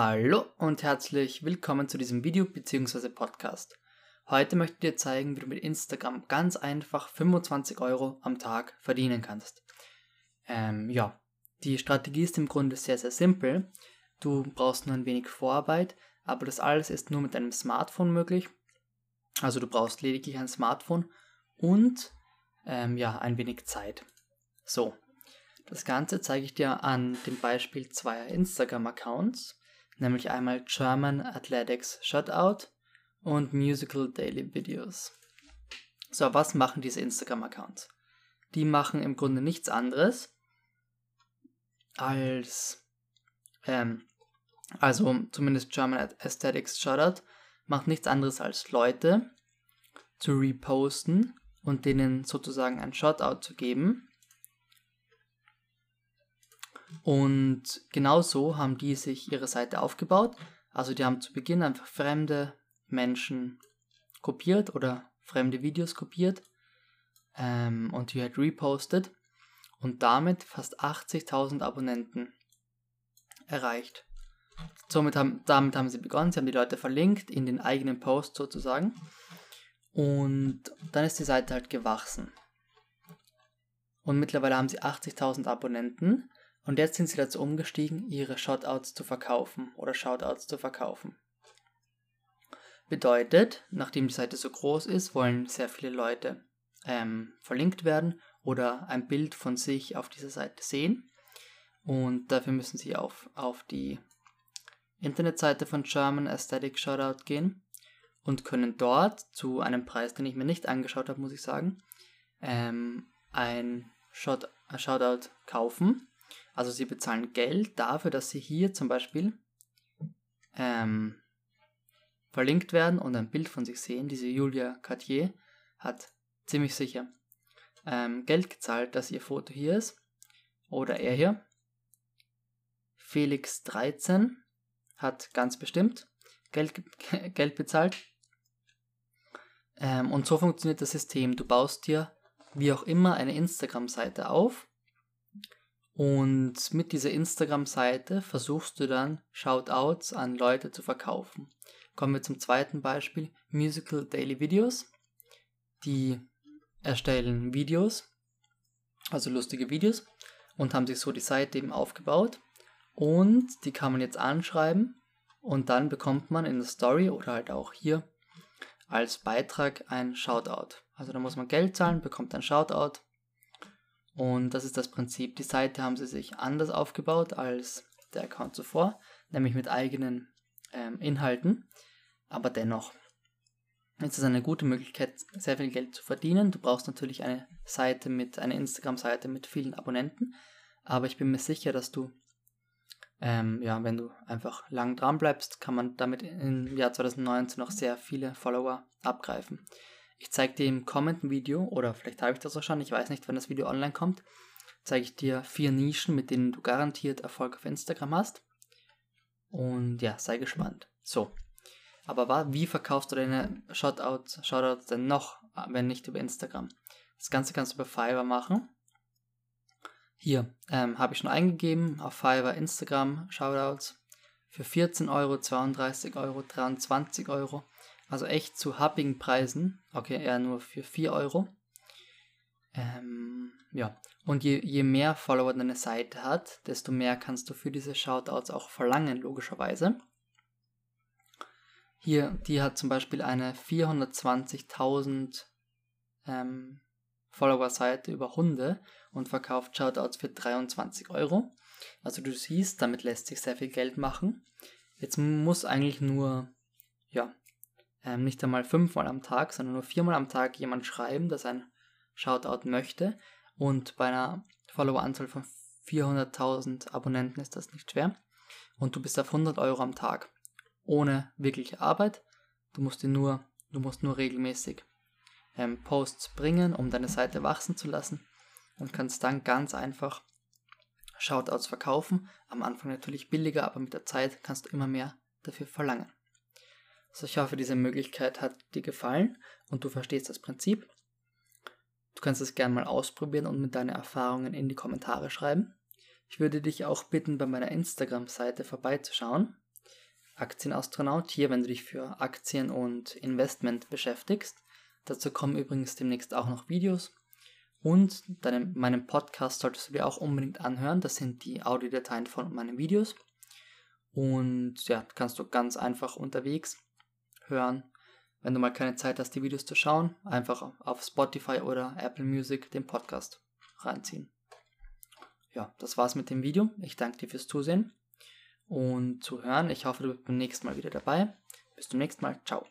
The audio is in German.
Hallo und herzlich willkommen zu diesem Video bzw. Podcast. Heute möchte ich dir zeigen, wie du mit Instagram ganz einfach 25 Euro am Tag verdienen kannst. Ähm, ja, die Strategie ist im Grunde sehr, sehr simpel. Du brauchst nur ein wenig Vorarbeit, aber das alles ist nur mit deinem Smartphone möglich. Also du brauchst lediglich ein Smartphone und ähm, ja, ein wenig Zeit. So, das Ganze zeige ich dir an dem Beispiel zweier Instagram-Accounts nämlich einmal German Athletics Shutout und Musical Daily Videos. So, was machen diese Instagram-Accounts? Die machen im Grunde nichts anderes als, ähm, also zumindest German Aesthetics Shoutout macht nichts anderes als Leute zu reposten und denen sozusagen ein Shoutout zu geben und genau so haben die sich ihre Seite aufgebaut. Also die haben zu Beginn einfach fremde Menschen kopiert oder fremde Videos kopiert ähm, und die halt repostet und damit fast 80.000 Abonnenten erreicht. Somit haben, damit haben sie begonnen, sie haben die Leute verlinkt in den eigenen Post sozusagen und dann ist die Seite halt gewachsen. Und mittlerweile haben sie 80.000 Abonnenten und jetzt sind sie dazu umgestiegen, ihre Shoutouts zu verkaufen oder Shoutouts zu verkaufen. Bedeutet, nachdem die Seite so groß ist, wollen sehr viele Leute ähm, verlinkt werden oder ein Bild von sich auf dieser Seite sehen. Und dafür müssen sie auf, auf die Internetseite von German Aesthetic Shoutout gehen und können dort zu einem Preis, den ich mir nicht angeschaut habe, muss ich sagen, ähm, ein Shout Shoutout kaufen also sie bezahlen Geld dafür, dass sie hier zum Beispiel ähm, verlinkt werden und ein Bild von sich sehen. Diese Julia Cartier hat ziemlich sicher ähm, Geld gezahlt, dass ihr Foto hier ist. Oder er hier. Felix 13 hat ganz bestimmt Geld, Geld bezahlt. Ähm, und so funktioniert das System. Du baust dir wie auch immer eine Instagram-Seite auf und mit dieser Instagram-Seite versuchst du dann Shoutouts an Leute zu verkaufen. Kommen wir zum zweiten Beispiel, Musical Daily Videos. Die erstellen Videos, also lustige Videos, und haben sich so die Seite eben aufgebaut. Und die kann man jetzt anschreiben und dann bekommt man in der Story oder halt auch hier als Beitrag ein Shoutout. Also da muss man Geld zahlen, bekommt ein Shoutout und das ist das Prinzip. Die Seite haben sie sich anders aufgebaut als der Account zuvor, nämlich mit eigenen ähm, Inhalten. Aber dennoch ist es eine gute Möglichkeit, sehr viel Geld zu verdienen. Du brauchst natürlich eine Seite mit, eine Instagram-Seite mit vielen Abonnenten. Aber ich bin mir sicher, dass du, ähm, ja, wenn du einfach lang dran bleibst, kann man damit im Jahr 2019 noch sehr viele Follower abgreifen. Ich zeige dir im kommenden Video, oder vielleicht habe ich das auch schon, ich weiß nicht, wenn das Video online kommt, zeige ich dir vier Nischen, mit denen du garantiert Erfolg auf Instagram hast. Und ja, sei gespannt. So. Aber wie verkaufst du deine Shoutouts, Shoutouts denn noch, wenn nicht über Instagram? Das Ganze kannst du über Fiverr machen. Hier ähm, habe ich schon eingegeben auf Fiverr Instagram Shoutouts für 14 Euro, 32 Euro, 23 Euro. Also echt zu happigen Preisen. Okay, eher nur für 4 Euro. Ähm, ja, und je, je mehr Follower deine Seite hat, desto mehr kannst du für diese Shoutouts auch verlangen, logischerweise. Hier, die hat zum Beispiel eine 420.000 ähm, Follower-Seite über Hunde und verkauft Shoutouts für 23 Euro. Also du siehst, damit lässt sich sehr viel Geld machen. Jetzt muss eigentlich nur ja, ähm, nicht einmal fünfmal am Tag, sondern nur viermal am Tag jemand schreiben, dass ein Shoutout möchte. Und bei einer Follower-Anzahl von 400.000 Abonnenten ist das nicht schwer. Und du bist auf 100 Euro am Tag. Ohne wirkliche Arbeit. Du musst nur, du musst nur regelmäßig ähm, Posts bringen, um deine Seite wachsen zu lassen. Und kannst dann ganz einfach Shoutouts verkaufen. Am Anfang natürlich billiger, aber mit der Zeit kannst du immer mehr dafür verlangen. Also ich hoffe, diese Möglichkeit hat dir gefallen und du verstehst das Prinzip. Du kannst es gerne mal ausprobieren und mit deinen Erfahrungen in die Kommentare schreiben. Ich würde dich auch bitten, bei meiner Instagram-Seite vorbeizuschauen. Aktienastronaut hier, wenn du dich für Aktien und Investment beschäftigst. Dazu kommen übrigens demnächst auch noch Videos. Und deinem, meinem Podcast solltest du dir auch unbedingt anhören. Das sind die Audiodateien von meinen Videos. Und ja, kannst du ganz einfach unterwegs hören. Wenn du mal keine Zeit hast, die Videos zu schauen, einfach auf Spotify oder Apple Music den Podcast reinziehen. Ja, das war's mit dem Video. Ich danke dir fürs Zusehen und Zuhören. Ich hoffe, du bist beim nächsten Mal wieder dabei. Bis zum nächsten Mal. Ciao.